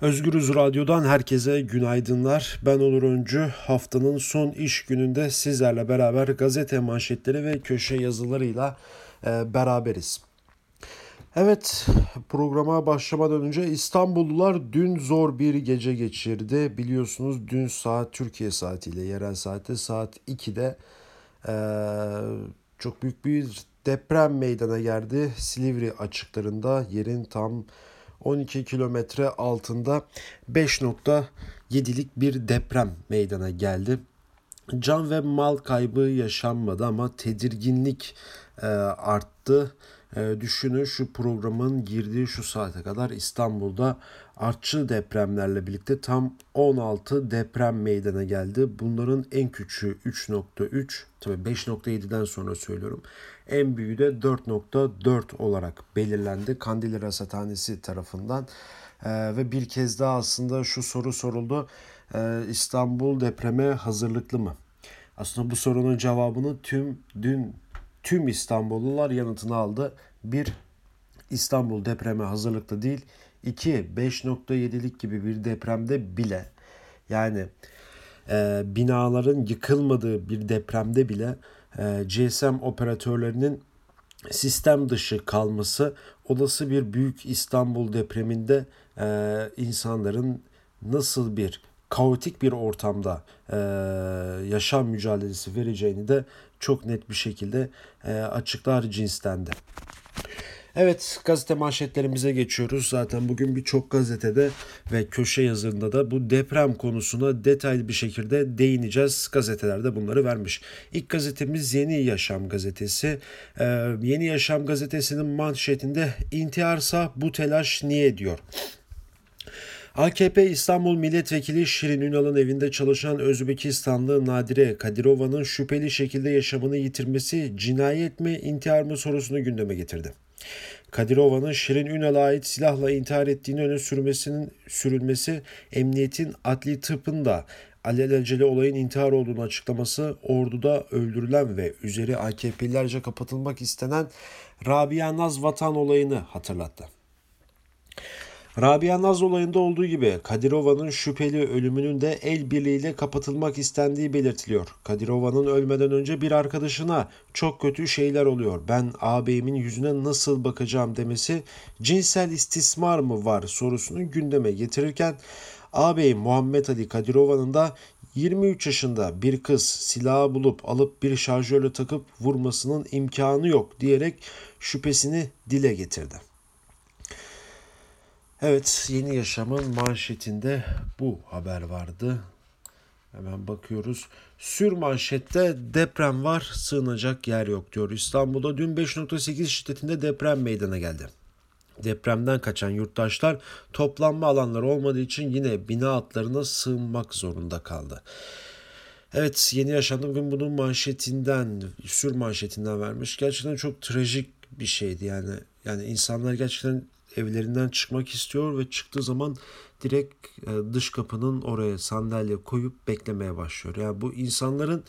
Özgürüz Radyo'dan herkese günaydınlar. Ben Onur Öncü. Haftanın son iş gününde sizlerle beraber gazete manşetleri ve köşe yazılarıyla e, beraberiz. Evet programa başlamadan önce İstanbullular dün zor bir gece geçirdi. Biliyorsunuz dün saat Türkiye saatiyle yerel saatte saat 2'de e, çok büyük bir deprem meydana geldi. Silivri açıklarında yerin tam 12 kilometre altında 5.7'lik bir deprem meydana geldi. Can ve mal kaybı yaşanmadı ama tedirginlik e, arttı. E, düşünün şu programın girdiği şu saate kadar İstanbul'da artçı depremlerle birlikte tam 16 deprem meydana geldi. Bunların en küçüğü 3.3 tabii 5.7'den sonra söylüyorum. En büyüğü de 4.4 olarak belirlendi Kandilli Rasathanesi tarafından. Ee, ve bir kez daha aslında şu soru soruldu. Ee, İstanbul depreme hazırlıklı mı? Aslında bu sorunun cevabını tüm dün tüm İstanbullular yanıtını aldı. Bir İstanbul depreme hazırlıklı değil. 2. 5.7'lik gibi bir depremde bile yani e, binaların yıkılmadığı bir depremde bile GSM operatörlerinin sistem dışı kalması olası bir büyük İstanbul depreminde e, insanların nasıl bir kaotik bir ortamda e, yaşam mücadelesi vereceğini de çok net bir şekilde e, açıklar cinstendi. Evet gazete manşetlerimize geçiyoruz. Zaten bugün birçok gazetede ve köşe yazarında da bu deprem konusuna detaylı bir şekilde değineceğiz. Gazetelerde bunları vermiş. İlk gazetemiz Yeni Yaşam gazetesi. Ee, Yeni Yaşam gazetesinin manşetinde intiharsa bu telaş niye diyor. AKP İstanbul Milletvekili Şirin Ünal'ın evinde çalışan Özbekistanlı Nadire Kadirova'nın şüpheli şekilde yaşamını yitirmesi cinayet mi intihar mı sorusunu gündeme getirdi. Kadirova'nın Şirin Ünal'a ait silahla intihar ettiğini öne sürmesinin sürülmesi emniyetin adli tıpında alelacele olayın intihar olduğunu açıklaması orduda öldürülen ve üzeri AKP'lilerce kapatılmak istenen Rabia Naz Vatan olayını hatırlattı. Rabia Naz olayında olduğu gibi Kadirova'nın şüpheli ölümünün de el birliğiyle kapatılmak istendiği belirtiliyor. Kadirova'nın ölmeden önce bir arkadaşına çok kötü şeyler oluyor. Ben ağabeyimin yüzüne nasıl bakacağım demesi cinsel istismar mı var sorusunu gündeme getirirken ağabeyim Muhammed Ali Kadirova'nın da 23 yaşında bir kız silahı bulup alıp bir şarjörle takıp vurmasının imkanı yok diyerek şüphesini dile getirdi. Evet, Yeni Yaşam'ın manşetinde bu haber vardı. Hemen bakıyoruz. Sür manşette deprem var, sığınacak yer yok diyor. İstanbul'da dün 5.8 şiddetinde deprem meydana geldi. Depremden kaçan yurttaşlar toplanma alanları olmadığı için yine bina altlarına sığınmak zorunda kaldı. Evet yeni yaşandı bugün bunun manşetinden, sür manşetinden vermiş. Gerçekten çok trajik bir şeydi yani. Yani insanlar gerçekten evlerinden çıkmak istiyor ve çıktığı zaman direkt e, dış kapının oraya sandalye koyup beklemeye başlıyor. Yani bu insanların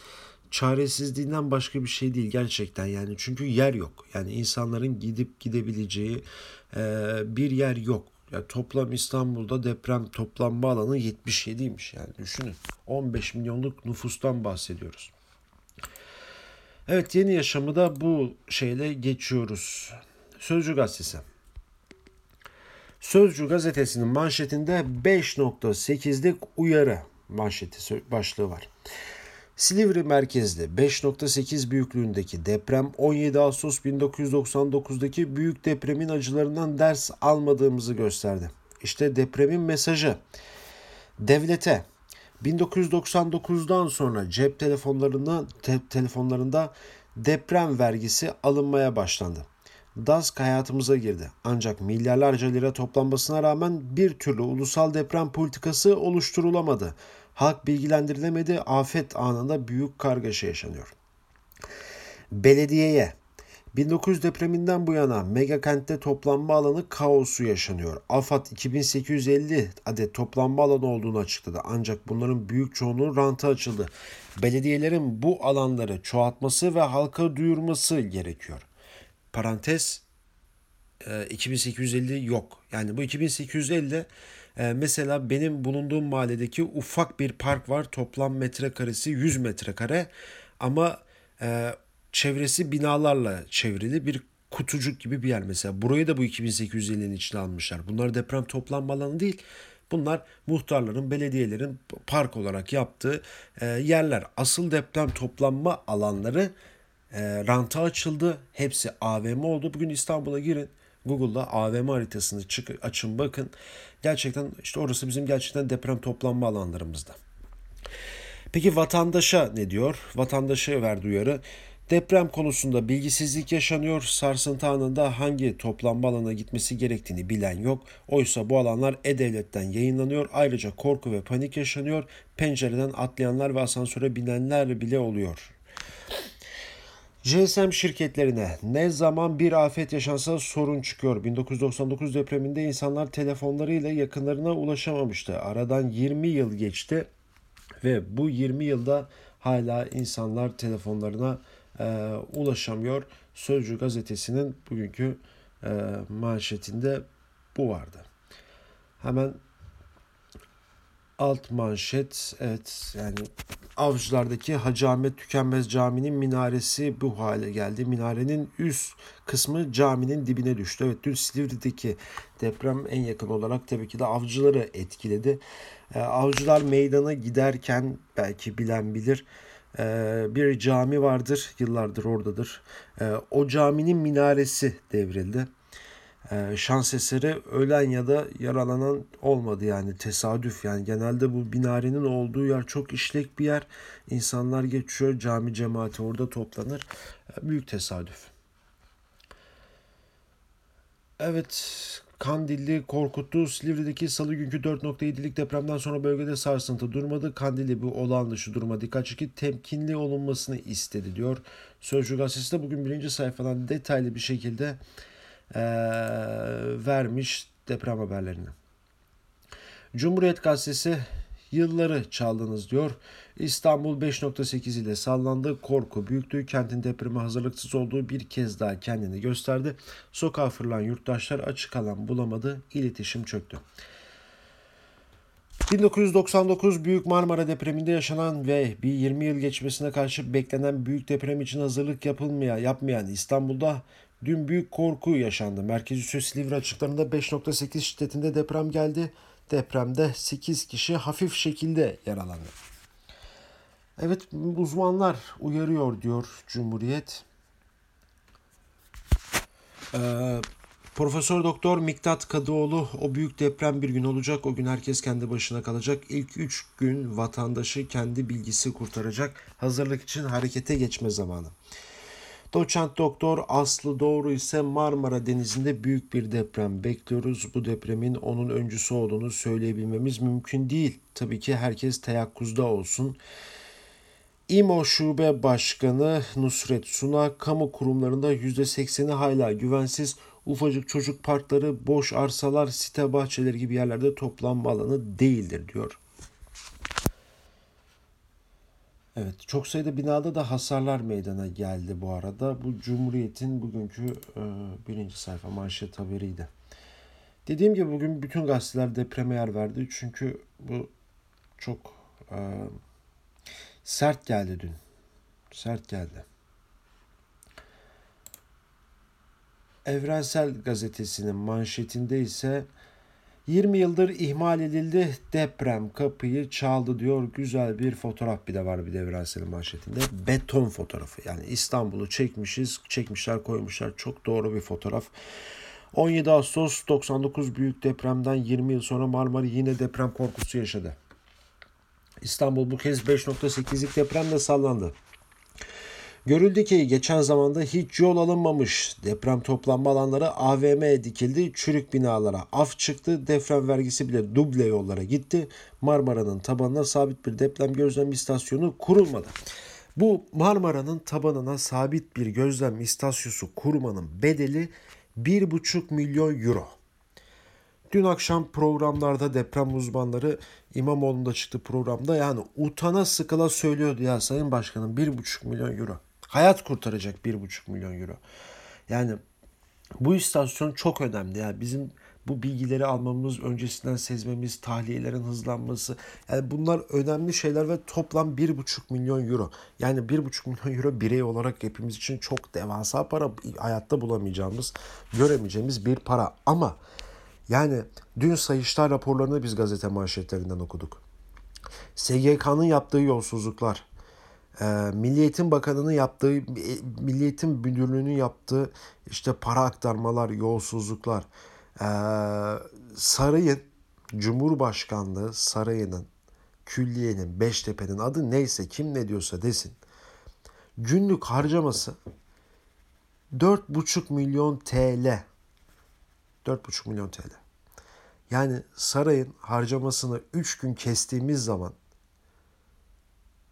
çaresizliğinden başka bir şey değil gerçekten yani çünkü yer yok. Yani insanların gidip gidebileceği e, bir yer yok. Yani toplam İstanbul'da deprem toplanma alanı 77'ymiş yani düşünün. 15 milyonluk nüfustan bahsediyoruz. Evet yeni yaşamı da bu şeyle geçiyoruz. Sözcü gazetesi. Sözcü gazetesinin manşetinde 5.8'lik uyarı manşeti başlığı var. Silivri merkezli 5.8 büyüklüğündeki deprem 17 Ağustos 1999'daki büyük depremin acılarından ders almadığımızı gösterdi. İşte depremin mesajı. Devlete 1999'dan sonra cep telefonlarına te- telefonlarında deprem vergisi alınmaya başlandı. DASK hayatımıza girdi. Ancak milyarlarca lira toplanmasına rağmen bir türlü ulusal deprem politikası oluşturulamadı. Halk bilgilendirilemedi, afet anında büyük kargaşa yaşanıyor. Belediyeye 1900 depreminden bu yana mega kentte toplanma alanı kaosu yaşanıyor. AFAD 2850 adet toplanma alanı olduğunu açıkladı. Ancak bunların büyük çoğunluğu ranta açıldı. Belediyelerin bu alanları çoğaltması ve halka duyurması gerekiyor parantez 2850 yok. Yani bu 2850 e, mesela benim bulunduğum mahalledeki ufak bir park var. Toplam metrekaresi 100 metrekare ama e, çevresi binalarla çevrili bir kutucuk gibi bir yer mesela. Burayı da bu 2850'nin içine almışlar. Bunlar deprem toplanma alanı değil. Bunlar muhtarların, belediyelerin park olarak yaptığı e, yerler. Asıl deprem toplanma alanları e, ranta açıldı. Hepsi AVM oldu. Bugün İstanbul'a girin. Google'da AVM haritasını çık açın bakın. Gerçekten işte orası bizim gerçekten deprem toplanma alanlarımızda. Peki vatandaşa ne diyor? Vatandaşa verdi uyarı. Deprem konusunda bilgisizlik yaşanıyor. Sarsıntı anında hangi toplanma alanına gitmesi gerektiğini bilen yok. Oysa bu alanlar E-Devlet'ten yayınlanıyor. Ayrıca korku ve panik yaşanıyor. Pencereden atlayanlar ve asansöre binenler bile oluyor. GSM şirketlerine ne zaman bir afet yaşansa sorun çıkıyor. 1999 depreminde insanlar telefonlarıyla yakınlarına ulaşamamıştı. Aradan 20 yıl geçti ve bu 20 yılda hala insanlar telefonlarına e, ulaşamıyor. Sözcü gazetesinin bugünkü e, manşetinde bu vardı. Hemen alt manşet evet yani Avcılardaki Hacı Ahmet Tükenmez Camii'nin minaresi bu hale geldi. Minarenin üst kısmı caminin dibine düştü. Evet dün Silivri'deki deprem en yakın olarak tabii ki de avcıları etkiledi. Ee, avcılar meydana giderken belki bilen bilir ee, bir cami vardır yıllardır oradadır. Ee, o caminin minaresi devrildi. Ee, şans eseri ölen ya da yaralanan olmadı yani tesadüf yani genelde bu binarenin olduğu yer çok işlek bir yer insanlar geçiyor cami cemaati orada toplanır büyük tesadüf. Evet Kandilli korkuttu. Silivri'deki salı günkü 4.7'lik depremden sonra bölgede sarsıntı durmadı. Kandilli bu olağan dışı duruma dikkat çekip temkinli olunmasını istedi diyor. Sözcü gazetesi de bugün birinci sayfadan detaylı bir şekilde e, vermiş deprem haberlerini. Cumhuriyet Gazetesi yılları çaldınız diyor. İstanbul 5.8 ile sallandı. Korku büyüktü. Kentin depreme hazırlıksız olduğu bir kez daha kendini gösterdi. Sokağa fırlayan yurttaşlar açık alan bulamadı. İletişim çöktü. 1999 Büyük Marmara depreminde yaşanan ve bir 20 yıl geçmesine karşı beklenen büyük deprem için hazırlık yapılmaya yapmayan İstanbul'da dün büyük korku yaşandı. Merkez üssü Silivri açıklarında 5.8 şiddetinde deprem geldi. Depremde 8 kişi hafif şekilde yaralandı. Evet uzmanlar uyarıyor diyor Cumhuriyet. Ee, Profesör Doktor Miktat Kadıoğlu o büyük deprem bir gün olacak. O gün herkes kendi başına kalacak. İlk 3 gün vatandaşı kendi bilgisi kurtaracak. Hazırlık için harekete geçme zamanı. Doçent Doktor Aslı Doğru ise Marmara Denizi'nde büyük bir deprem bekliyoruz. Bu depremin onun öncüsü olduğunu söyleyebilmemiz mümkün değil. Tabii ki herkes teyakkuzda olsun. İMO Şube Başkanı Nusret Suna, kamu kurumlarında %80'i hala güvensiz, ufacık çocuk parkları, boş arsalar, site bahçeleri gibi yerlerde toplanma alanı değildir diyor. Evet, çok sayıda binada da hasarlar meydana geldi bu arada. Bu Cumhuriyet'in bugünkü e, birinci sayfa manşet haberiydi. Dediğim gibi bugün bütün gazeteler depreme yer verdi. Çünkü bu çok e, sert geldi dün. Sert geldi. Evrensel Gazetesi'nin manşetinde ise 20 yıldır ihmal edildi. Deprem kapıyı çaldı diyor. Güzel bir fotoğraf bir de var bir de Evrensel'in manşetinde. Beton fotoğrafı. Yani İstanbul'u çekmişiz. Çekmişler koymuşlar. Çok doğru bir fotoğraf. 17 Ağustos 99 büyük depremden 20 yıl sonra Marmara yine deprem korkusu yaşadı. İstanbul bu kez 5.8'lik depremle sallandı. Görüldü ki geçen zamanda hiç yol alınmamış. Deprem toplanma alanları AVM dikildi. Çürük binalara af çıktı. Deprem vergisi bile duble yollara gitti. Marmara'nın tabanına sabit bir deprem gözlem istasyonu kurulmadı. Bu Marmara'nın tabanına sabit bir gözlem istasyonu kurmanın bedeli 1,5 milyon euro. Dün akşam programlarda deprem uzmanları İmamoğlu'nda çıktı programda yani utana sıkıla söylüyordu ya Sayın Başkanım 1,5 milyon euro. Hayat kurtaracak 1,5 milyon euro. Yani Bu istasyon çok önemli. Yani bizim bu bilgileri almamız, öncesinden sezmemiz, tahliyelerin hızlanması. Yani bunlar önemli şeyler ve toplam 1,5 milyon euro. Yani 1,5 milyon euro birey olarak hepimiz için çok devasa para. Hayatta bulamayacağımız, göremeyeceğimiz bir para. Ama yani dün Sayıştay raporlarını biz gazete manşetlerinden okuduk. SGK'nın yaptığı yolsuzluklar, e, Milli Eğitim Bakanı'nın yaptığı, e, Milli Eğitim Müdürlüğü'nün yaptığı işte para aktarmalar, yolsuzluklar, e, Sarayın, Cumhurbaşkanlığı Sarayı'nın, Külliye'nin, Beştepe'nin adı neyse kim ne diyorsa desin. Günlük harcaması 4,5 milyon TL. 4,5 milyon TL. Yani sarayın harcamasını 3 gün kestiğimiz zaman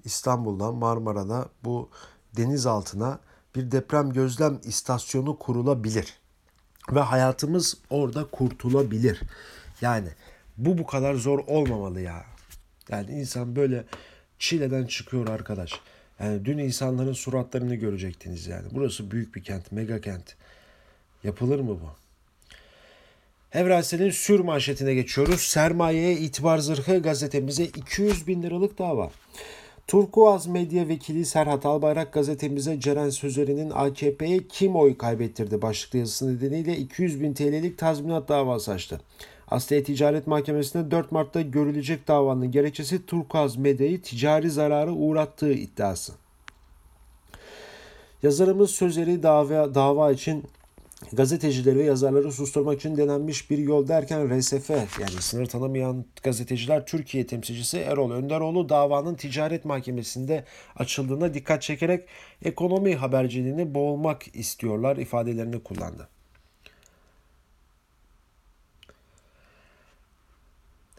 İstanbul'dan Marmara'da bu deniz altına bir deprem gözlem istasyonu kurulabilir. Ve hayatımız orada kurtulabilir. Yani bu bu kadar zor olmamalı ya. Yani insan böyle çileden çıkıyor arkadaş. Yani dün insanların suratlarını görecektiniz yani. Burası büyük bir kent, mega kent. Yapılır mı bu? Evrensel'in sür manşetine geçiyoruz. Sermayeye itibar zırhı gazetemize 200 bin liralık dava. Turkuaz Medya Vekili Serhat Albayrak gazetemize Ceren Sözeri'nin AKP'ye kim oy kaybettirdi başlıklı yazısı nedeniyle 200 bin TL'lik tazminat davası açtı. Asliye Ticaret Mahkemesi'nde 4 Mart'ta görülecek davanın gerekçesi Turkuaz Medya'yı ticari zararı uğrattığı iddiası. Yazarımız Sözeri dava, dava için gazetecileri ve yazarları susturmak için denenmiş bir yol derken RSF yani sınır tanımayan gazeteciler Türkiye temsilcisi Erol Önderoğlu davanın ticaret mahkemesinde açıldığına dikkat çekerek ekonomi haberciliğini boğulmak istiyorlar ifadelerini kullandı.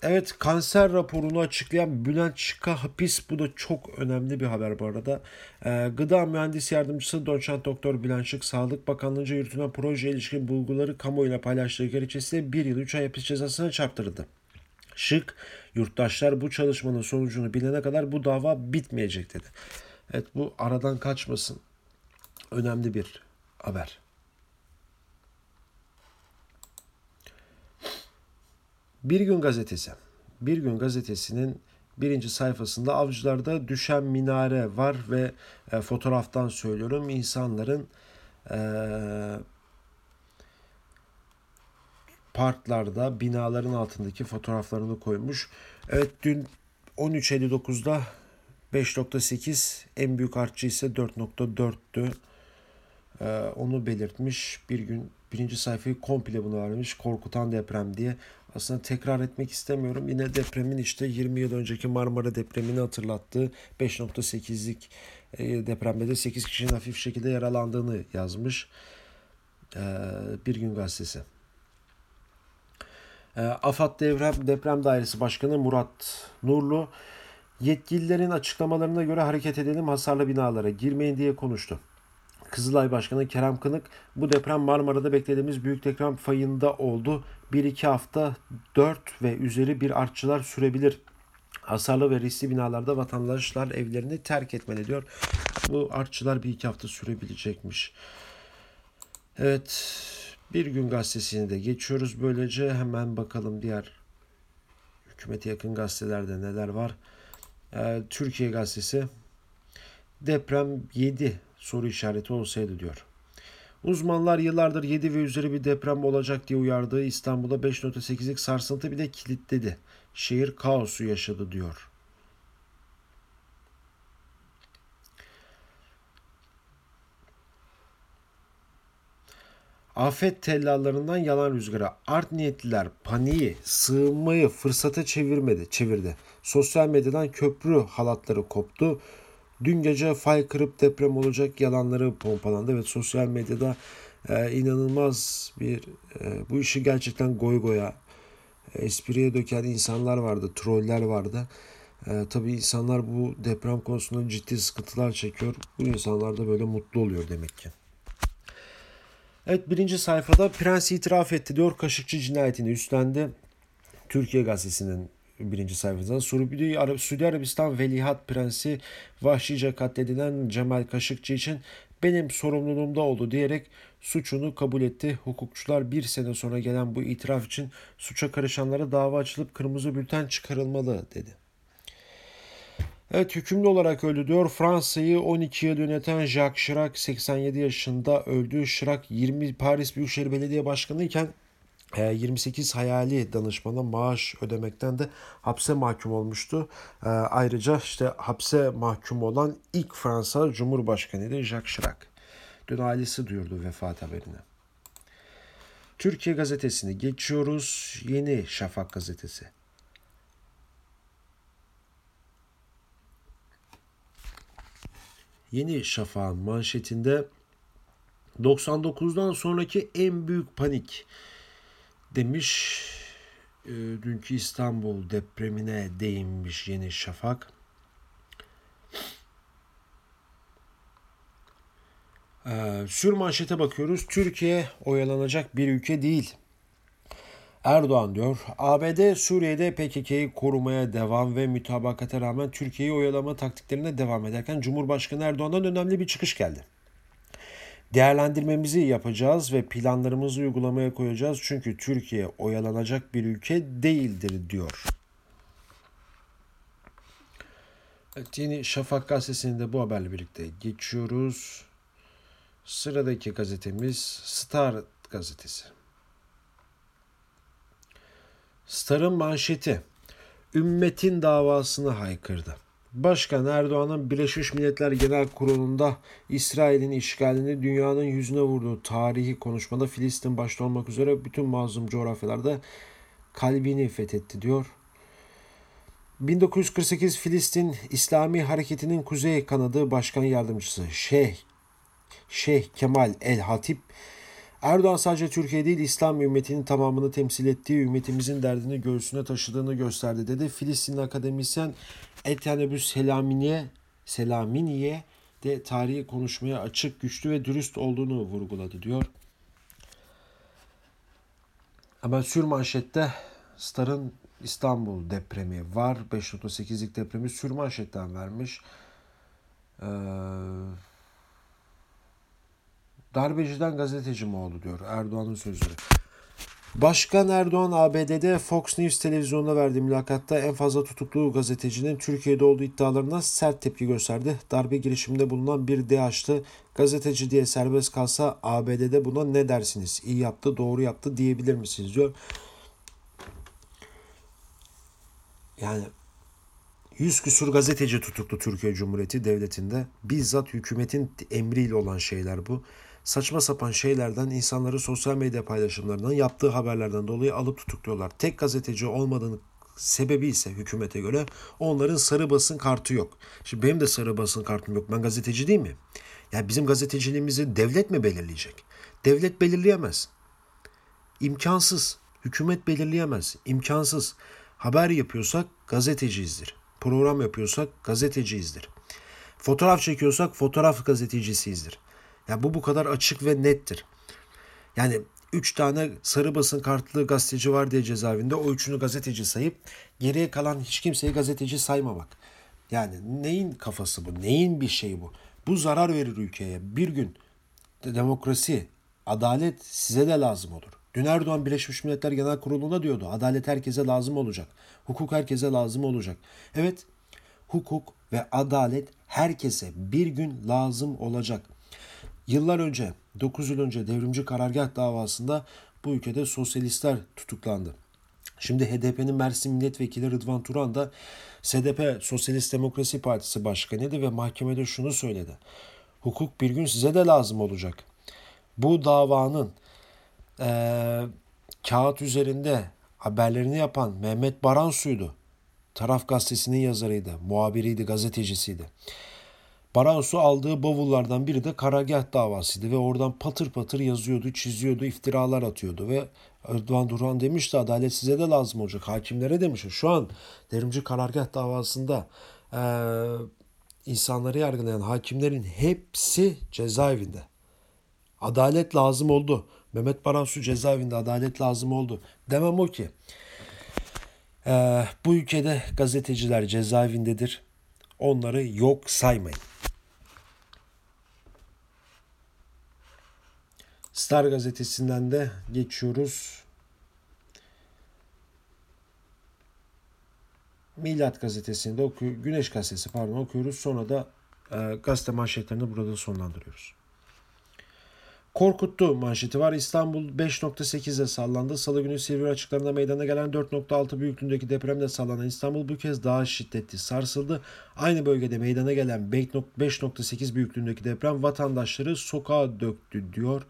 Evet kanser raporunu açıklayan Bülent Çıka hapis. Bu da çok önemli bir haber bu arada. Ee, Gıda Mühendisi Yardımcısı Doçent Doktor Bülent Çık Sağlık Bakanlığı'nca yürütülen proje ilişkin bulguları kamuoyuna paylaştığı gerekçesiyle 1 yıl 3 ay hapis cezasına çarptırıldı. Şık, yurttaşlar bu çalışmanın sonucunu bilene kadar bu dava bitmeyecek dedi. Evet bu aradan kaçmasın. Önemli bir haber. Bir Gün Gazetesi. Bir Gün Gazetesi'nin birinci sayfasında avcılarda düşen minare var ve e, fotoğraftan söylüyorum insanların e, parklarda binaların altındaki fotoğraflarını koymuş. Evet dün 13.59'da 5.8 en büyük artçı ise 4.4'tü. Ee, onu belirtmiş. Bir gün birinci sayfayı komple bunu vermiş. Korkutan deprem diye. Aslında tekrar etmek istemiyorum. Yine depremin işte 20 yıl önceki Marmara depremini hatırlattığı 5.8'lik e, depremde de 8 kişinin hafif şekilde yaralandığını yazmış. Ee, bir gün gazetesi. Ee, AFAD Deprem, Deprem Dairesi Başkanı Murat Nurlu yetkililerin açıklamalarına göre hareket edelim hasarlı binalara girmeyin diye konuştu. Kızılay Başkanı Kerem Kınık bu deprem Marmara'da beklediğimiz büyük deprem fayında oldu. 1-2 hafta 4 ve üzeri bir artçılar sürebilir. Hasarlı ve riskli binalarda vatandaşlar evlerini terk etmeli diyor. Bu artçılar bir iki hafta sürebilecekmiş. Evet bir gün gazetesini de geçiyoruz. Böylece hemen bakalım diğer hükümete yakın gazetelerde neler var. Ee, Türkiye gazetesi deprem 7 soru işareti olsaydı diyor. Uzmanlar yıllardır 7 ve üzeri bir deprem olacak diye uyardığı İstanbul'da 5.8'lik sarsıntı bir de kilitledi. Şehir kaosu yaşadı diyor. Afet tellallarından yalan rüzgara art niyetliler paniği, sığınmayı fırsata çevirmedi, çevirdi. Sosyal medyadan köprü halatları koptu. Dün gece fay kırıp deprem olacak yalanları pompalandı ve sosyal medyada e, inanılmaz bir e, bu işi gerçekten goy goya espriye döken insanlar vardı, troller vardı. E, tabii insanlar bu deprem konusunda ciddi sıkıntılar çekiyor. Bu insanlar da böyle mutlu oluyor demek ki. Evet birinci sayfada Prens itiraf etti diyor Kaşıkçı cinayetini üstlendi. Türkiye Gazetesi'nin birinci sayfada. Suudi, Arab Suudi Arabistan Velihat Prensi vahşice katledilen Cemal Kaşıkçı için benim sorumluluğumda oldu diyerek suçunu kabul etti. Hukukçular bir sene sonra gelen bu itiraf için suça karışanlara dava açılıp kırmızı bülten çıkarılmalı dedi. Evet hükümlü olarak öldü diyor. Fransa'yı 12 yıl yöneten Jacques Chirac 87 yaşında öldü. Chirac 20 Paris Büyükşehir Belediye Başkanı iken 28 e, hayali danışmana maaş ödemekten de hapse mahkum olmuştu. E, ayrıca işte hapse mahkum olan ilk Fransa Cumhurbaşkanıydı Jacques Chirac. Dün ailesi duyurdu vefat haberini. Türkiye gazetesini geçiyoruz. Yeni Şafak gazetesi. Yeni Şafak'ın manşetinde 99'dan sonraki en büyük panik demiş. E, dünkü İstanbul depremine değinmiş Yeni Şafak. E, sür manşete bakıyoruz. Türkiye oyalanacak bir ülke değil. Erdoğan diyor, ABD Suriye'de PKK'yı korumaya devam ve mütabakata rağmen Türkiye'yi oyalama taktiklerine devam ederken Cumhurbaşkanı Erdoğan'dan önemli bir çıkış geldi. Değerlendirmemizi yapacağız ve planlarımızı uygulamaya koyacağız çünkü Türkiye oyalanacak bir ülke değildir diyor. Evet, yeni Şafak gazetesinde bu haberle birlikte geçiyoruz. Sıradaki gazetemiz Star gazetesi. Star'ın manşeti Ümmetin davasını haykırdı. Başkan Erdoğan'ın Birleşmiş Milletler Genel Kurulu'nda İsrail'in işgalini dünyanın yüzüne vurduğu tarihi konuşmada Filistin başta olmak üzere bütün mazlum coğrafyalarda kalbini fethetti diyor. 1948 Filistin İslami Hareketi'nin kuzey kanadı başkan yardımcısı Şeyh Şeyh Kemal El Hatip Erdoğan sadece Türkiye değil İslam ümmetinin tamamını temsil ettiği ümmetimizin derdini göğsüne taşıdığını gösterdi dedi. Filistin akademisyen Etyanebü Selaminiye, Selaminiye de tarihi konuşmaya açık, güçlü ve dürüst olduğunu vurguladı diyor. Ama sür manşette Star'ın İstanbul depremi var. 5.8'lik depremi sür manşetten vermiş. Ee, Darbeciden gazeteci mi oldu diyor Erdoğan'ın sözleri. Başkan Erdoğan ABD'de Fox News televizyonuna verdiği mülakatta en fazla tutuklu gazetecinin Türkiye'de olduğu iddialarına sert tepki gösterdi. Darbe girişiminde bulunan bir DH'lı gazeteci diye serbest kalsa ABD'de buna ne dersiniz? İyi yaptı, doğru yaptı diyebilir misiniz diyor. Yani yüz küsur gazeteci tutuklu Türkiye Cumhuriyeti Devleti'nde. Bizzat hükümetin emriyle olan şeyler bu saçma sapan şeylerden insanları sosyal medya paylaşımlarından yaptığı haberlerden dolayı alıp tutukluyorlar. Tek gazeteci olmadığını sebebi ise hükümete göre onların sarı basın kartı yok. Şimdi benim de sarı basın kartım yok. Ben gazeteci değil mi? Yani bizim gazeteciliğimizi devlet mi belirleyecek? Devlet belirleyemez. İmkansız. Hükümet belirleyemez. İmkansız. Haber yapıyorsak gazeteciyizdir. Program yapıyorsak gazeteciyizdir. Fotoğraf çekiyorsak fotoğraf gazetecisiyizdir. Ya bu bu kadar açık ve nettir. Yani üç tane sarı basın kartlı gazeteci var diye cezaevinde o üçünü gazeteci sayıp geriye kalan hiç kimseyi gazeteci saymamak. Yani neyin kafası bu? Neyin bir şeyi bu? Bu zarar verir ülkeye. Bir gün demokrasi, adalet size de lazım olur. Dün Erdoğan Birleşmiş Milletler Genel Kurulu'nda diyordu. Adalet herkese lazım olacak. Hukuk herkese lazım olacak. Evet, hukuk ve adalet herkese bir gün lazım olacak. Yıllar önce, 9 yıl önce devrimci karargah davasında bu ülkede sosyalistler tutuklandı. Şimdi HDP'nin Mersin Milletvekili Rıdvan Turan da SDP Sosyalist Demokrasi Partisi başkanıydı ve mahkemede şunu söyledi. Hukuk bir gün size de lazım olacak. Bu davanın e, kağıt üzerinde haberlerini yapan Mehmet Baransu'ydu. Taraf gazetesinin yazarıydı, muhabiriydi, gazetecisiydi. Baransu aldığı bavullardan biri de karargah davasıydı ve oradan patır patır yazıyordu, çiziyordu, iftiralar atıyordu ve Erdoğan Duran demişti adalet size de lazım olacak. Hakimlere demiş. Şu an derimci karargah davasında e, insanları yargılayan hakimlerin hepsi cezaevinde. Adalet lazım oldu. Mehmet Baransu cezaevinde adalet lazım oldu. Demem o ki Ee, bu ülkede gazeteciler cezaevindedir. Onları yok saymayın. Star gazetesinden de geçiyoruz. Milat gazetesinde okuyor, Güneş gazetesi pardon okuyoruz. Sonra da e, gazete manşetlerini burada sonlandırıyoruz. Korkuttu manşeti var. İstanbul 5.8'e sallandı. Salı günü Silivri açıklarında meydana gelen 4.6 büyüklüğündeki depremde sallanan İstanbul bu kez daha şiddetli sarsıldı. Aynı bölgede meydana gelen 5.8 büyüklüğündeki deprem vatandaşları sokağa döktü diyor.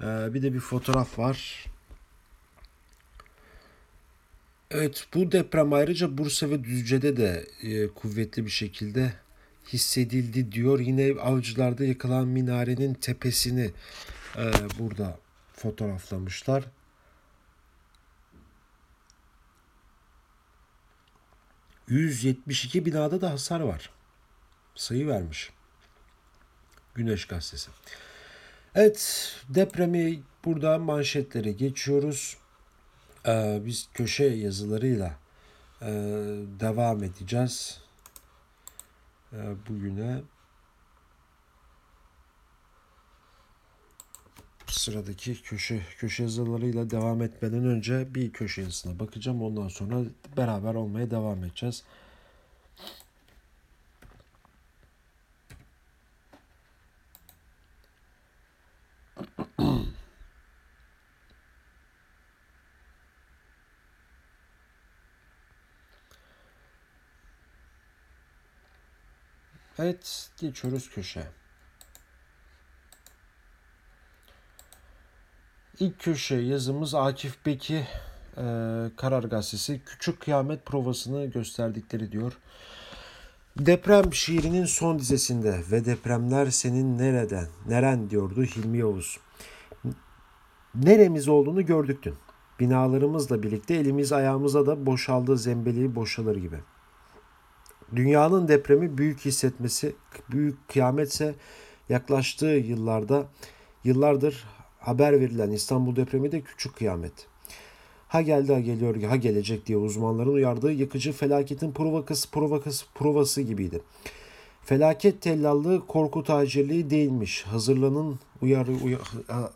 Ee, bir de bir fotoğraf var. Evet bu deprem ayrıca Bursa ve Düzce'de de e, kuvvetli bir şekilde hissedildi diyor. Yine avcılarda yıkılan minarenin tepesini e, burada fotoğraflamışlar. ...172 binada da hasar var. Sayı vermiş. Güneş gazetesi. Evet depremi burada manşetlere geçiyoruz. Ee, biz köşe yazılarıyla e, devam edeceğiz. E, bugüne sıradaki köşe köşe yazılarıyla devam etmeden önce bir köşe yazısına bakacağım. Ondan sonra beraber olmaya devam edeceğiz. Evet, geçiyoruz köşe. İlk köşe yazımız Akif Beki e, Karar Gazetesi küçük kıyamet provasını gösterdikleri diyor. Deprem şiirinin son dizesinde ve depremler senin nereden, neren diyordu Hilmi Yavuz. Neremiz olduğunu gördük. Binalarımızla birlikte elimiz ayağımıza da boşaldı zembeliği boşalır gibi.'' Dünyanın depremi büyük hissetmesi, büyük kıyametse yaklaştığı yıllarda yıllardır haber verilen İstanbul depremi de küçük kıyamet. Ha geldi ha geliyor ha gelecek diye uzmanların uyardığı yıkıcı felaketin provakası provakası provası gibiydi. Felaket tellallığı korku tacirliği değilmiş. Hazırlanın uyarı, uyar,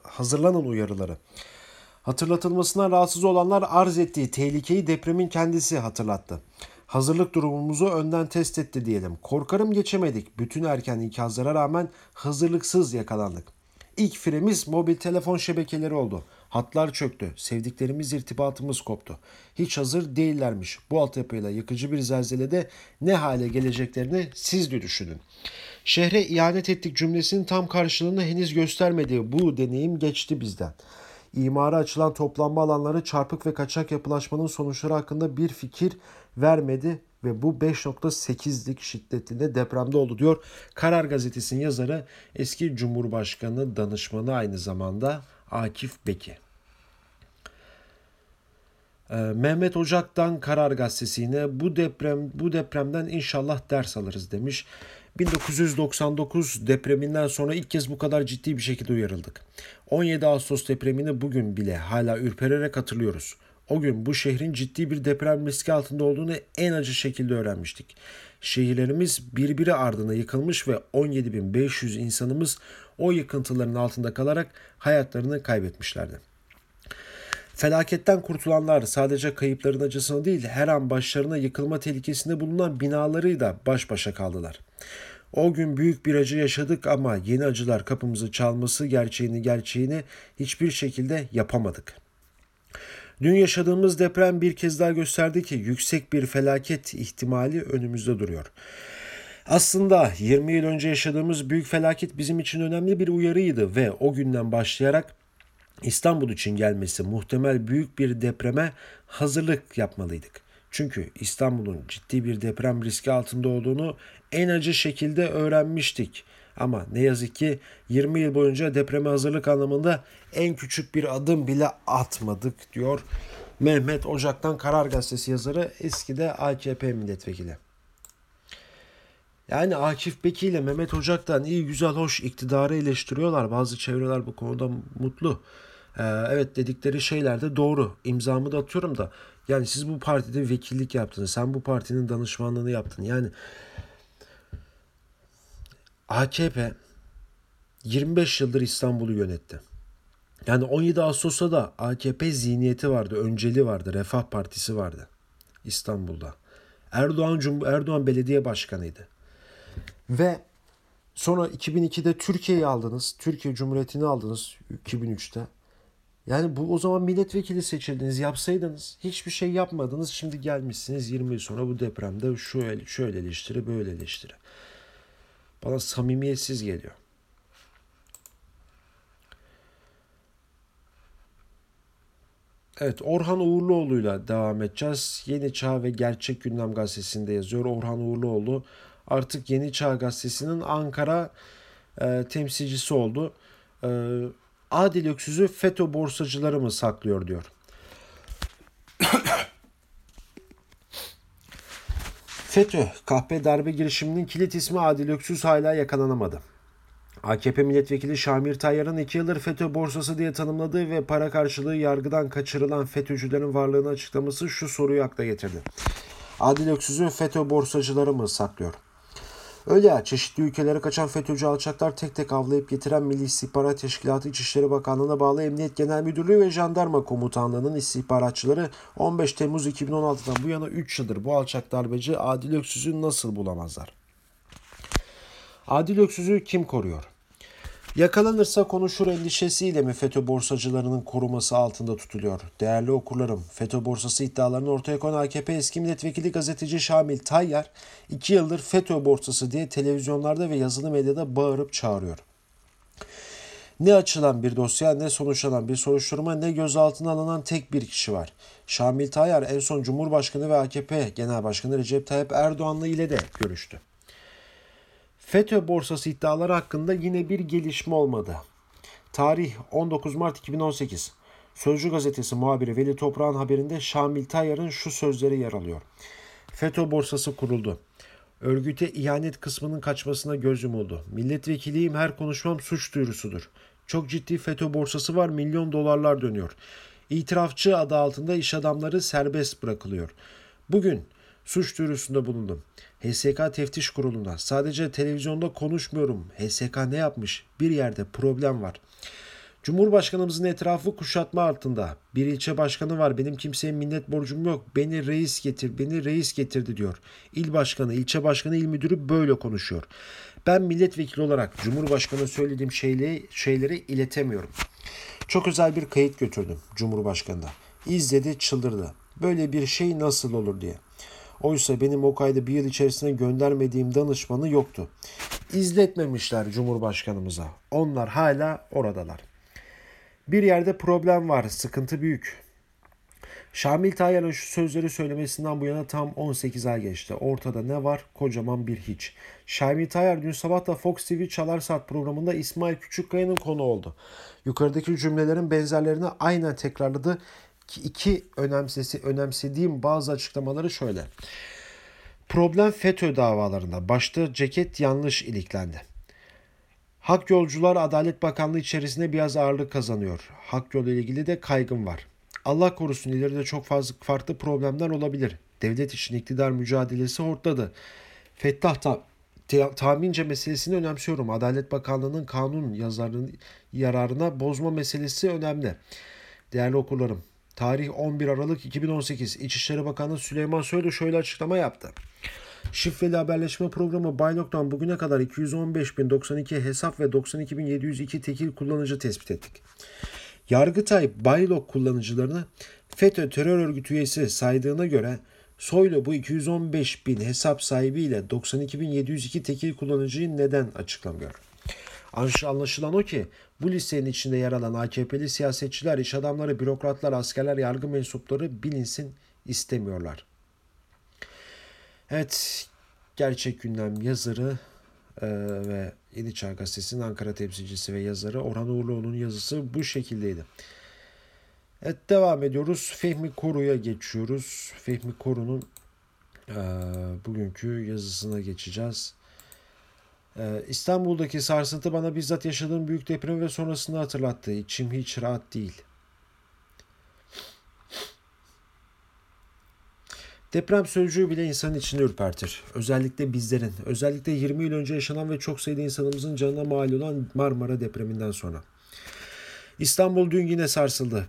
hazırlanın uyarıları. Hatırlatılmasına rahatsız olanlar arz ettiği tehlikeyi depremin kendisi hatırlattı. Hazırlık durumumuzu önden test etti diyelim. Korkarım geçemedik. Bütün erken ikazlara rağmen hazırlıksız yakalandık. İlk firemiz mobil telefon şebekeleri oldu. Hatlar çöktü. Sevdiklerimiz irtibatımız koptu. Hiç hazır değillermiş. Bu altyapıyla yıkıcı bir zelzelede ne hale geleceklerini siz de düşünün. Şehre ihanet ettik cümlesinin tam karşılığını henüz göstermediği bu deneyim geçti bizden. İmara açılan toplanma alanları çarpık ve kaçak yapılaşmanın sonuçları hakkında bir fikir vermedi ve bu 5.8'lik şiddetinde depremde oldu diyor. Karar Gazetesi'nin yazarı eski Cumhurbaşkanı danışmanı aynı zamanda Akif Beki. Ee, Mehmet Ocak'tan Karar Gazetesi'ne bu deprem bu depremden inşallah ders alırız demiş. 1999 depreminden sonra ilk kez bu kadar ciddi bir şekilde uyarıldık. 17 Ağustos depremini bugün bile hala ürpererek hatırlıyoruz. O gün bu şehrin ciddi bir deprem riski altında olduğunu en acı şekilde öğrenmiştik. Şehirlerimiz birbiri ardına yıkılmış ve 17.500 insanımız o yıkıntıların altında kalarak hayatlarını kaybetmişlerdi. Felaketten kurtulanlar sadece kayıpların acısını değil her an başlarına yıkılma tehlikesinde bulunan binalarıyla baş başa kaldılar. O gün büyük bir acı yaşadık ama yeni acılar kapımızı çalması gerçeğini gerçeğini hiçbir şekilde yapamadık. Dün yaşadığımız deprem bir kez daha gösterdi ki yüksek bir felaket ihtimali önümüzde duruyor. Aslında 20 yıl önce yaşadığımız büyük felaket bizim için önemli bir uyarıydı ve o günden başlayarak İstanbul için gelmesi muhtemel büyük bir depreme hazırlık yapmalıydık. Çünkü İstanbul'un ciddi bir deprem riski altında olduğunu en acı şekilde öğrenmiştik. Ama ne yazık ki 20 yıl boyunca depreme hazırlık anlamında en küçük bir adım bile atmadık diyor Mehmet Ocak'tan Karar Gazetesi yazarı eski de AKP milletvekili. Yani Akif Beki ile Mehmet Ocak'tan iyi güzel hoş iktidarı eleştiriyorlar. Bazı çevreler bu konuda mutlu. Ee, evet dedikleri şeyler de doğru. İmzamı da atıyorum da. Yani siz bu partide vekillik yaptınız. Sen bu partinin danışmanlığını yaptın. Yani AKP 25 yıldır İstanbul'u yönetti. Yani 17 Ağustos'ta da AKP zihniyeti vardı, önceliği vardı, Refah Partisi vardı İstanbul'da. Erdoğan Cum Erdoğan belediye başkanıydı. Ve sonra 2002'de Türkiye'yi aldınız. Türkiye Cumhuriyeti'ni aldınız 2003'te. Yani bu o zaman milletvekili seçildiniz, yapsaydınız. Hiçbir şey yapmadınız. Şimdi gelmişsiniz 20 yıl sonra bu depremde şöyle, şöyle eleştiri, böyle eleştiri. Bana samimiyetsiz geliyor. Evet Orhan Uğurluoğlu'yla devam edeceğiz. Yeni Çağ ve Gerçek Gündem Gazetesi'nde yazıyor. Orhan Uğurluoğlu artık Yeni Çağ Gazetesi'nin Ankara e, temsilcisi oldu. E, Adil Öksüz'ü FETÖ borsacıları mı saklıyor diyor. FETÖ kahpe darbe girişiminin kilit ismi Adil Öksüz hala yakalanamadı. AKP milletvekili Şamir Tayyar'ın iki yıldır FETÖ borsası diye tanımladığı ve para karşılığı yargıdan kaçırılan FETÖ'cülerin varlığını açıklaması şu soruyu akla getirdi. Adil Öksüz'ü FETÖ borsacıları mı saklıyor? Öyle ya çeşitli ülkelere kaçan FETÖ'cü alçaklar tek tek avlayıp getiren Milli İstihbarat Teşkilatı İçişleri Bakanlığı'na bağlı Emniyet Genel Müdürlüğü ve Jandarma Komutanlığı'nın istihbaratçıları 15 Temmuz 2016'dan bu yana 3 yıldır bu alçak darbeci Adil Öksüz'ü nasıl bulamazlar? Adil Öksüz'ü kim koruyor? Yakalanırsa konuşur endişesiyle mi FETÖ borsacılarının koruması altında tutuluyor? Değerli okurlarım, FETÖ borsası iddialarını ortaya koyan AKP eski milletvekili gazeteci Şamil Tayyar, iki yıldır FETÖ borsası diye televizyonlarda ve yazılı medyada bağırıp çağırıyor. Ne açılan bir dosya ne sonuçlanan bir soruşturma ne gözaltına alınan tek bir kişi var. Şamil Tayyar en son Cumhurbaşkanı ve AKP Genel Başkanı Recep Tayyip Erdoğan'la ile de görüştü. FETÖ borsası iddiaları hakkında yine bir gelişme olmadı. Tarih 19 Mart 2018. Sözcü gazetesi muhabiri Veli Toprağ'ın haberinde Şamil Tayyar'ın şu sözleri yer alıyor. FETÖ borsası kuruldu. Örgüte ihanet kısmının kaçmasına göz yumuldu. Milletvekiliyim her konuşmam suç duyurusudur. Çok ciddi FETÖ borsası var milyon dolarlar dönüyor. İtirafçı adı altında iş adamları serbest bırakılıyor. Bugün suç duyurusunda bulundum. HSK Teftiş Kurulu'na sadece televizyonda konuşmuyorum. HSK ne yapmış? Bir yerde problem var. Cumhurbaşkanımızın etrafı kuşatma altında. Bir ilçe başkanı var. Benim kimseye minnet borcum yok. Beni reis getir, beni reis getirdi diyor. İl başkanı, ilçe başkanı, il müdürü böyle konuşuyor. Ben milletvekili olarak Cumhurbaşkanı söylediğim şeyleri, şeyleri iletemiyorum. Çok özel bir kayıt götürdüm Cumhurbaşkanı'na. İzledi, çıldırdı. Böyle bir şey nasıl olur diye. Oysa benim o kaydı bir yıl içerisinde göndermediğim danışmanı yoktu. İzletmemişler Cumhurbaşkanımıza. Onlar hala oradalar. Bir yerde problem var, sıkıntı büyük. Şamil Tayyar'ın şu sözleri söylemesinden bu yana tam 18 ay geçti. Ortada ne var? Kocaman bir hiç. Şamil Tayyar dün sabah da Fox TV Çalar Saat programında İsmail Küçükkaya'nın konu oldu. Yukarıdaki cümlelerin benzerlerini aynen tekrarladı iki önemsesi, önemsediğim bazı açıklamaları şöyle. Problem FETÖ davalarında. Başta ceket yanlış iliklendi. Hak yolcular Adalet Bakanlığı içerisinde biraz ağırlık kazanıyor. Hak yolu ile ilgili de kaygım var. Allah korusun ileride çok fazla farklı problemler olabilir. Devlet için iktidar mücadelesi ortadı. Fettah ta, tahmince meselesini önemsiyorum. Adalet Bakanlığı'nın kanun yazarının yararına bozma meselesi önemli. Değerli okurlarım, Tarih 11 Aralık 2018 İçişleri Bakanı Süleyman Soylu şöyle açıklama yaptı. Şifreli haberleşme programı Baylok'tan bugüne kadar 215.092 hesap ve 92.702 tekil kullanıcı tespit ettik. Yargıtay Baylok kullanıcılarını FETÖ terör örgütü üyesi saydığına göre Soylu bu 215.000 hesap sahibiyle 92.702 tekil kullanıcıyı neden açıklamıyor? Anlaşılan o ki bu listenin içinde yer alan AKP'li siyasetçiler, iş adamları, bürokratlar, askerler, yargı mensupları bilinsin istemiyorlar. Evet, Gerçek Gündem yazarı e, ve Yeni Çağ Gazetesi'nin Ankara temsilcisi ve yazarı Orhan Uğurluoğlu'nun yazısı bu şekildeydi. Evet devam ediyoruz. Fehmi Koru'ya geçiyoruz. Fehmi Koru'nun e, bugünkü yazısına geçeceğiz. Ee, İstanbul'daki sarsıntı bana bizzat yaşadığım büyük depremi ve sonrasını hatırlattı. İçim hiç rahat değil. Deprem sözcüğü bile insanın içini ürpertir. Özellikle bizlerin, özellikle 20 yıl önce yaşanan ve çok sayıda insanımızın canına mal olan Marmara depreminden sonra. İstanbul dün yine sarsıldı.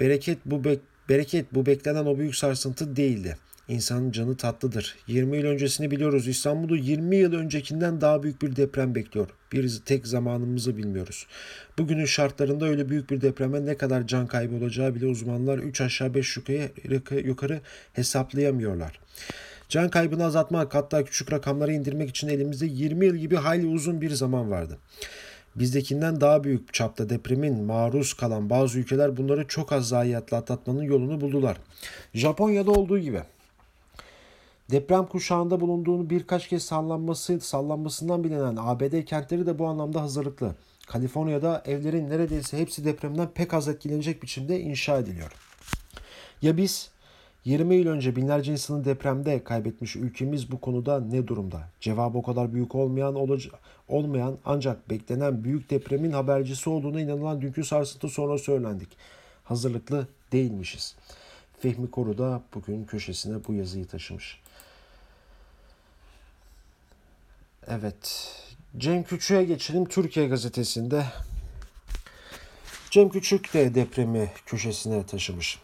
Bereket bu bek bereket bu beklenen o büyük sarsıntı değildi. İnsanın canı tatlıdır. 20 yıl öncesini biliyoruz. İstanbul'u 20 yıl öncekinden daha büyük bir deprem bekliyor. Bir tek zamanımızı bilmiyoruz. Bugünün şartlarında öyle büyük bir depreme ne kadar can kaybı olacağı bile uzmanlar 3 aşağı 5 yukarı, yukarı hesaplayamıyorlar. Can kaybını azaltmak hatta küçük rakamları indirmek için elimizde 20 yıl gibi hayli uzun bir zaman vardı. Bizdekinden daha büyük çapta depremin maruz kalan bazı ülkeler bunları çok az zayiatla atlatmanın yolunu buldular. Japonya'da olduğu gibi. Deprem kuşağında bulunduğunu birkaç kez sallanması, sallanmasından bilinen ABD kentleri de bu anlamda hazırlıklı. Kaliforniya'da evlerin neredeyse hepsi depremden pek az etkilenecek biçimde inşa ediliyor. Ya biz 20 yıl önce binlerce insanı depremde kaybetmiş ülkemiz bu konuda ne durumda? Cevabı o kadar büyük olmayan olmayan ancak beklenen büyük depremin habercisi olduğuna inanılan dünkü sarsıntı sonra söylendik. Hazırlıklı değilmişiz. Fehmi Koru da bugün köşesine bu yazıyı taşımış. Evet. Cem Küçük'e geçelim. Türkiye Gazetesi'nde Cem Küçük de depremi köşesine taşımış.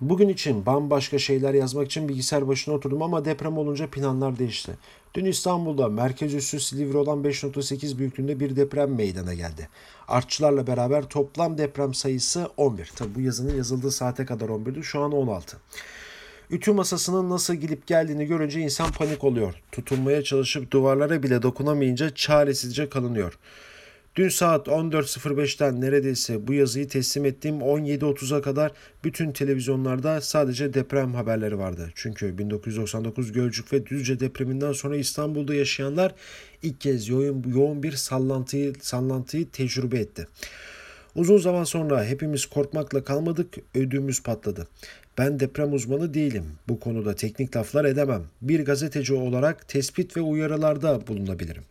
Bugün için bambaşka şeyler yazmak için bilgisayar başına oturdum ama deprem olunca planlar değişti. Dün İstanbul'da merkez üssü Silivri olan 5.8 büyüklüğünde bir deprem meydana geldi. Artçılarla beraber toplam deprem sayısı 11. Tabi bu yazının yazıldığı saate kadar 11'di şu an 16. Ütü masasının nasıl gidip geldiğini görünce insan panik oluyor. Tutunmaya çalışıp duvarlara bile dokunamayınca çaresizce kalınıyor. Dün saat 14.05'ten neredeyse bu yazıyı teslim ettiğim 17.30'a kadar bütün televizyonlarda sadece deprem haberleri vardı. Çünkü 1999 Gölcük ve Düzce depreminden sonra İstanbul'da yaşayanlar ilk kez yoğun, yoğun bir sallantıyı, sallantıyı tecrübe etti. Uzun zaman sonra hepimiz korkmakla kalmadık, ödümüz patladı. Ben deprem uzmanı değilim. Bu konuda teknik laflar edemem. Bir gazeteci olarak tespit ve uyarılarda bulunabilirim.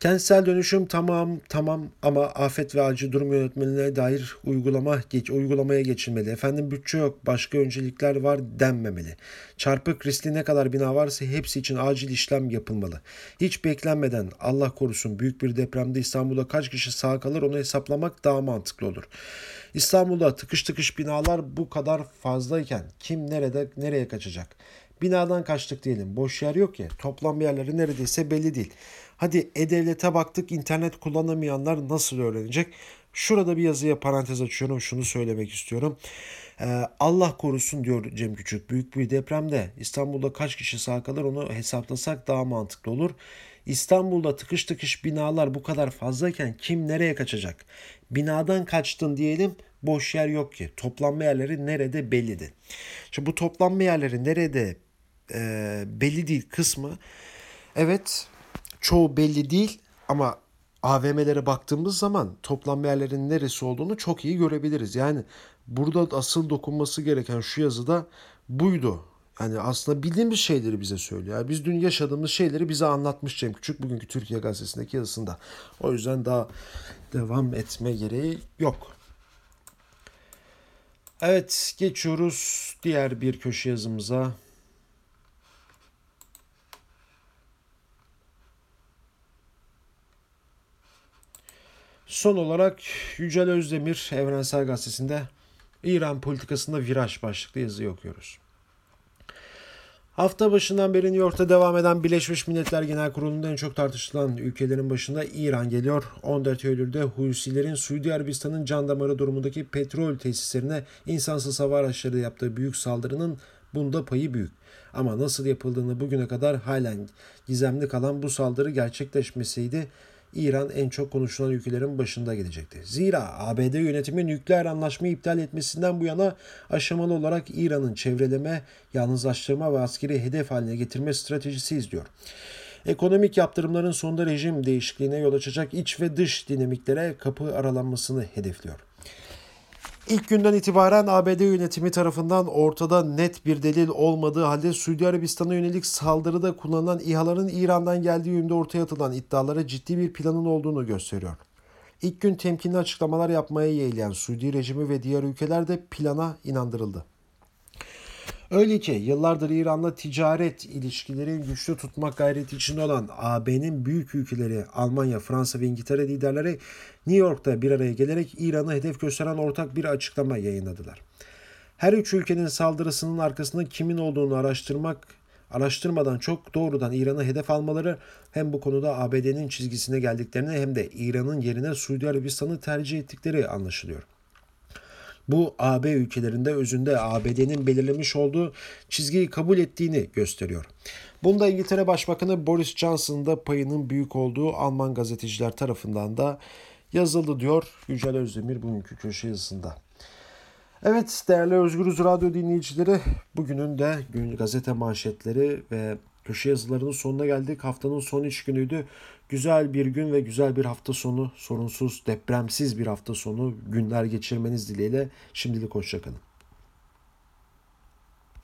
Kentsel dönüşüm tamam tamam ama afet ve acil durum yönetmeliğine dair uygulama geç, uygulamaya geçilmeli. Efendim bütçe yok, başka öncelikler var denmemeli. Çarpık riskli ne kadar bina varsa hepsi için acil işlem yapılmalı. Hiç beklenmeden Allah korusun büyük bir depremde İstanbul'da kaç kişi sağ kalır onu hesaplamak daha mantıklı olur. İstanbul'da tıkış tıkış binalar bu kadar fazlayken kim nerede nereye kaçacak? Binadan kaçtık diyelim. Boş yer yok ya. Toplam yerleri neredeyse belli değil. Hadi E-Devlet'e baktık internet kullanamayanlar nasıl öğrenecek? Şurada bir yazıya parantez açıyorum. Şunu söylemek istiyorum. Ee, Allah korusun diyor Cem Küçük. Büyük bir depremde İstanbul'da kaç kişi sağ kalır onu hesaplasak daha mantıklı olur. İstanbul'da tıkış tıkış binalar bu kadar fazlayken kim nereye kaçacak? Binadan kaçtın diyelim boş yer yok ki. Toplanma yerleri nerede bellidir. Şimdi bu toplanma yerleri nerede e, belli değil kısmı evet çoğu belli değil ama AVM'lere baktığımız zaman toplanma yerlerinin neresi olduğunu çok iyi görebiliriz. Yani burada asıl dokunması gereken şu yazıda buydu. Yani aslında bildiğimiz şeyleri bize söylüyor. Biz dün yaşadığımız şeyleri bize anlatmış Cem Küçük bugünkü Türkiye Gazetesi'ndeki yazısında. O yüzden daha devam etme gereği yok. Evet geçiyoruz diğer bir köşe yazımıza. Son olarak Yücel Özdemir Evrensel Gazetesi'nde İran politikasında viraj başlıklı yazı okuyoruz. Hafta başından beri New York'ta devam eden Birleşmiş Milletler Genel Kurulu'nda en çok tartışılan ülkelerin başında İran geliyor. 14 Eylül'de Husilerin Suudi Arabistan'ın can damarı durumundaki petrol tesislerine insansız hava araçları yaptığı büyük saldırının bunda payı büyük. Ama nasıl yapıldığını bugüne kadar halen gizemli kalan bu saldırı gerçekleşmeseydi İran en çok konuşulan ülkelerin başında gelecekti. Zira ABD yönetimi nükleer anlaşmayı iptal etmesinden bu yana aşamalı olarak İran'ın çevreleme, yalnızlaştırma ve askeri hedef haline getirme stratejisi izliyor. Ekonomik yaptırımların sonunda rejim değişikliğine yol açacak iç ve dış dinamiklere kapı aralanmasını hedefliyor. İlk günden itibaren ABD yönetimi tarafından ortada net bir delil olmadığı halde Suudi Arabistan'a yönelik saldırıda kullanılan İHA'ların İran'dan geldiği yönünde ortaya atılan iddialara ciddi bir planın olduğunu gösteriyor. İlk gün temkinli açıklamalar yapmaya yeğleyen Suudi rejimi ve diğer ülkeler de plana inandırıldı. Öyle ki yıllardır İran'la ticaret ilişkileri güçlü tutmak gayreti içinde olan AB'nin büyük ülkeleri Almanya, Fransa ve İngiltere liderleri New York'ta bir araya gelerek İran'ı hedef gösteren ortak bir açıklama yayınladılar. Her üç ülkenin saldırısının arkasında kimin olduğunu araştırmak araştırmadan çok doğrudan İran'ı hedef almaları hem bu konuda ABD'nin çizgisine geldiklerini hem de İran'ın yerine Suudi Arabistan'ı tercih ettikleri anlaşılıyor. Bu AB ülkelerinde özünde ABD'nin belirlemiş olduğu çizgiyi kabul ettiğini gösteriyor. Bunda İngiltere Başbakanı Boris Johnson'ın da payının büyük olduğu Alman gazeteciler tarafından da yazıldı diyor Yücel Özdemir bugünkü köşe yazısında. Evet değerli Özgürüz Radyo dinleyicileri bugünün de gün gazete manşetleri ve köşe yazılarının sonuna geldik. Haftanın son iş günüydü. Güzel bir gün ve güzel bir hafta sonu, sorunsuz, depremsiz bir hafta sonu günler geçirmeniz dileğiyle şimdilik hoşçakalın.